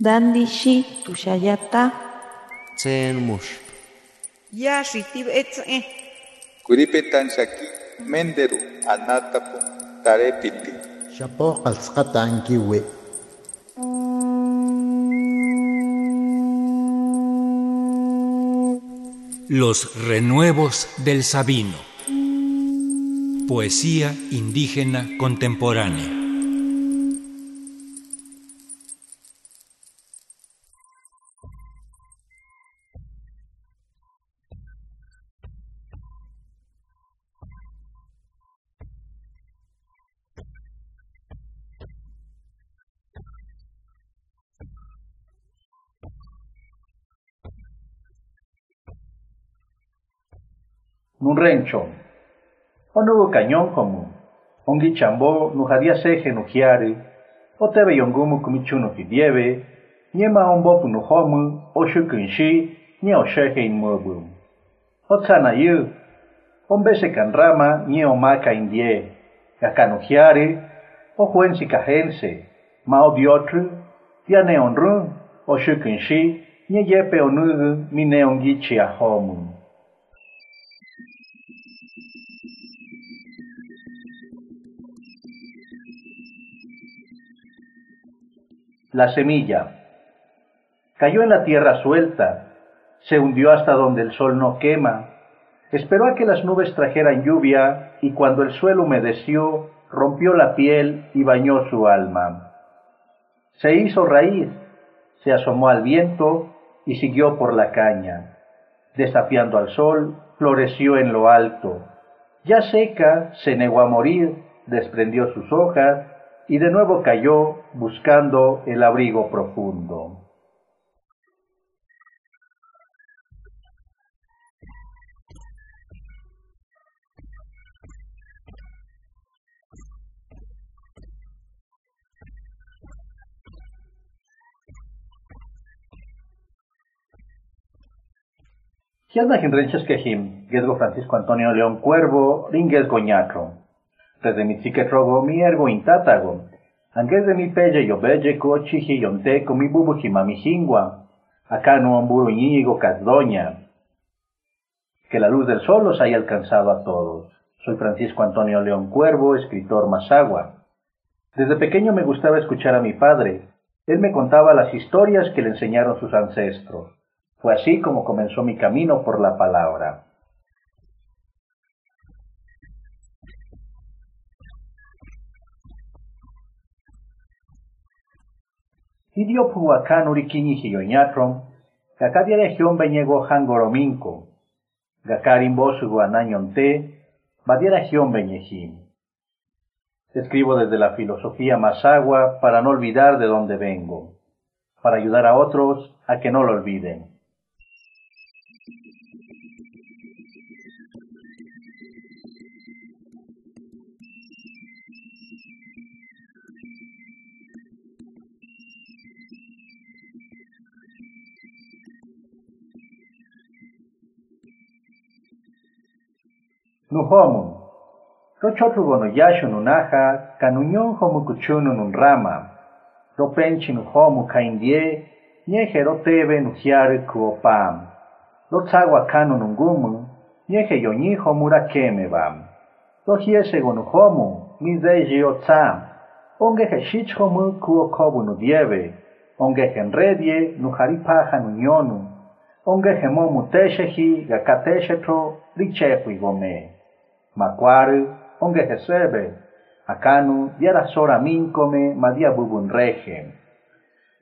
Dandishi tushayata. Tsen mush. Ya shitib etze. Kuripetan shaki menderu anatapu tarepiti. Shapo qalsqata ankiwi. Los renuevos del Sabino. Poesía indígena contemporánea. nunrencho. Onugo cañón como, ongi chambó nujadia seje nujiare, o tebe yongumu kumichuno fidieve, niema ombopu nuhomu, oshu kunshi, nie osheje inmuebu. Otsana yu, ombese canrama, nie omaka indie, yakanujiare, o juensi cajense, mao diotru, diane onru, oshu kunshi, nie yepe onugu, mine ongi chiahomu. La semilla. Cayó en la tierra suelta, se hundió hasta donde el sol no quema, esperó a que las nubes trajeran lluvia y cuando el suelo humedeció, rompió la piel y bañó su alma. Se hizo raíz, se asomó al viento y siguió por la caña. Desafiando al sol, floreció en lo alto. Ya seca, se negó a morir, desprendió sus hojas y de nuevo cayó buscando el abrigo profundo. Kianda hinrenches quejim, Gedgo Francisco Antonio León Cuervo, Ringues Goñatro. Desde mi trogo mi intátago. De mi pelle yo belle cochiji yonteco mi bubu. Acá no amburo ñigo casdoña. Que la luz del sol los haya alcanzado a todos. Soy Francisco Antonio León Cuervo, escritor Mazagua. Desde pequeño me gustaba escuchar a mi padre. Él me contaba las historias que le enseñaron sus ancestros. Fue así como comenzó mi camino por la palabra. Idio puakan urikini hiyoñatron, gakadia región beñego hangorominko, gakarin bosugo anañonte, badia región beñejim. Escribo desde la filosofía Masagua para no olvidar de dónde vengo, para ayudar a otros a que no lo olviden. Nuhomu. Rochotrugo no yashu nunaja, kanuñon homu kuchunu nun rama. Ropenchi nuhomu kaindie, nieje rotebe nuhiare kuopam. Rotsagua kanu nungumu, nieje yoni homu rakeme bam. Rohiese gonuhomu, mizeji otsam. Onge heshich homu kuokobu nudieve. Onge henredie nuharipaja nunyonu. Onge hemomu teshehi gakateshetro richefu igome. Macuare, onge jesebe, acanu, diara sora mincome, madia bubun rege.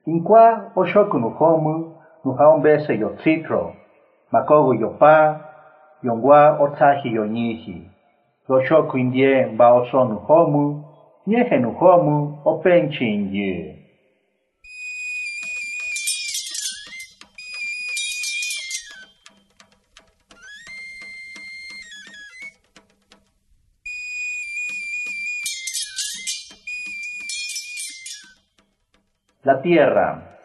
Inqua, oshoku nu homu, nu haombese yo citro, makogu yo pa, yongwa otsahi yo nihi. Roshoku indie baoso nu homu, niehe nu homu, openchi La tierra.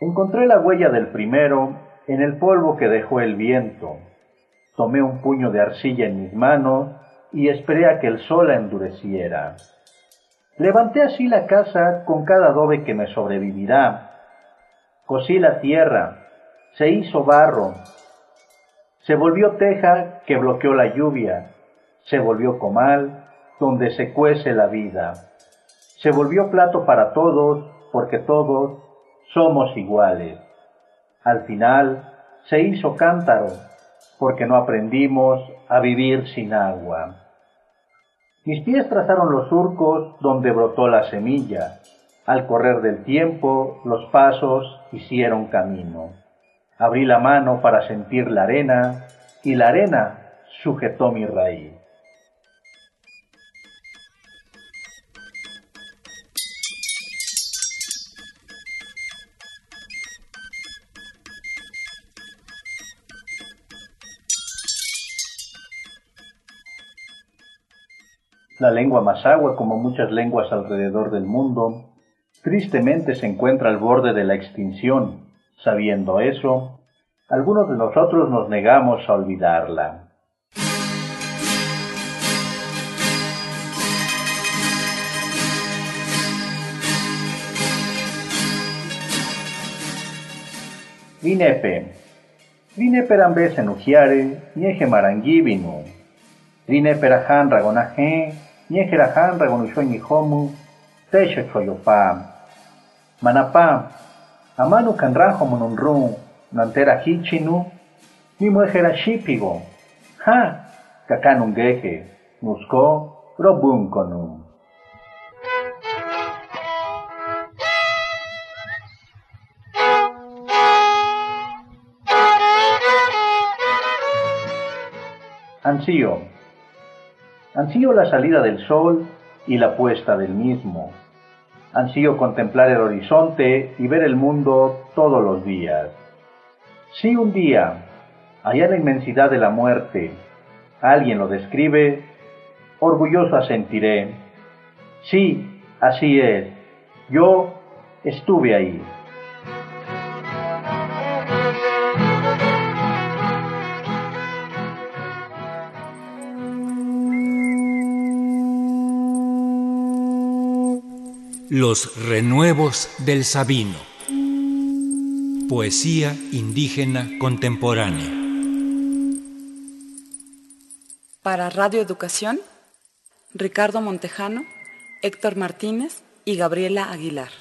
Encontré la huella del primero en el polvo que dejó el viento. Tomé un puño de arcilla en mis manos y esperé a que el sol la endureciera. Levanté así la casa con cada adobe que me sobrevivirá, Cosí la tierra, se hizo barro, se volvió teja que bloqueó la lluvia, se volvió comal donde se cuece la vida, se volvió plato para todos porque todos somos iguales. Al final se hizo cántaro porque no aprendimos a vivir sin agua. Mis pies trazaron los surcos donde brotó la semilla. Al correr del tiempo, los pasos hicieron camino. Abrí la mano para sentir la arena y la arena sujetó mi raíz. La lengua masagua, como muchas lenguas alrededor del mundo, tristemente se encuentra al borde de la extinción. Sabiendo eso, algunos de nosotros nos negamos a olvidarla. Vinepe. Ragonaje, ñejerajan ragonushoi homu, tesha choyopa. Manapa, amanu kanrajo monunru, nantera hichinu, mi muejera shipigo. Ha, kakanungeje, nusko, robunkonum. Ansío. Ansío la salida del sol y la puesta del mismo. Ansío contemplar el horizonte y ver el mundo todos los días. Si un día, allá en la inmensidad de la muerte, alguien lo describe, orgulloso asentiré. Sí, así es. Yo estuve ahí. Los renuevos del Sabino. Poesía indígena contemporánea. Para Radio Educación, Ricardo Montejano, Héctor Martínez y Gabriela Aguilar.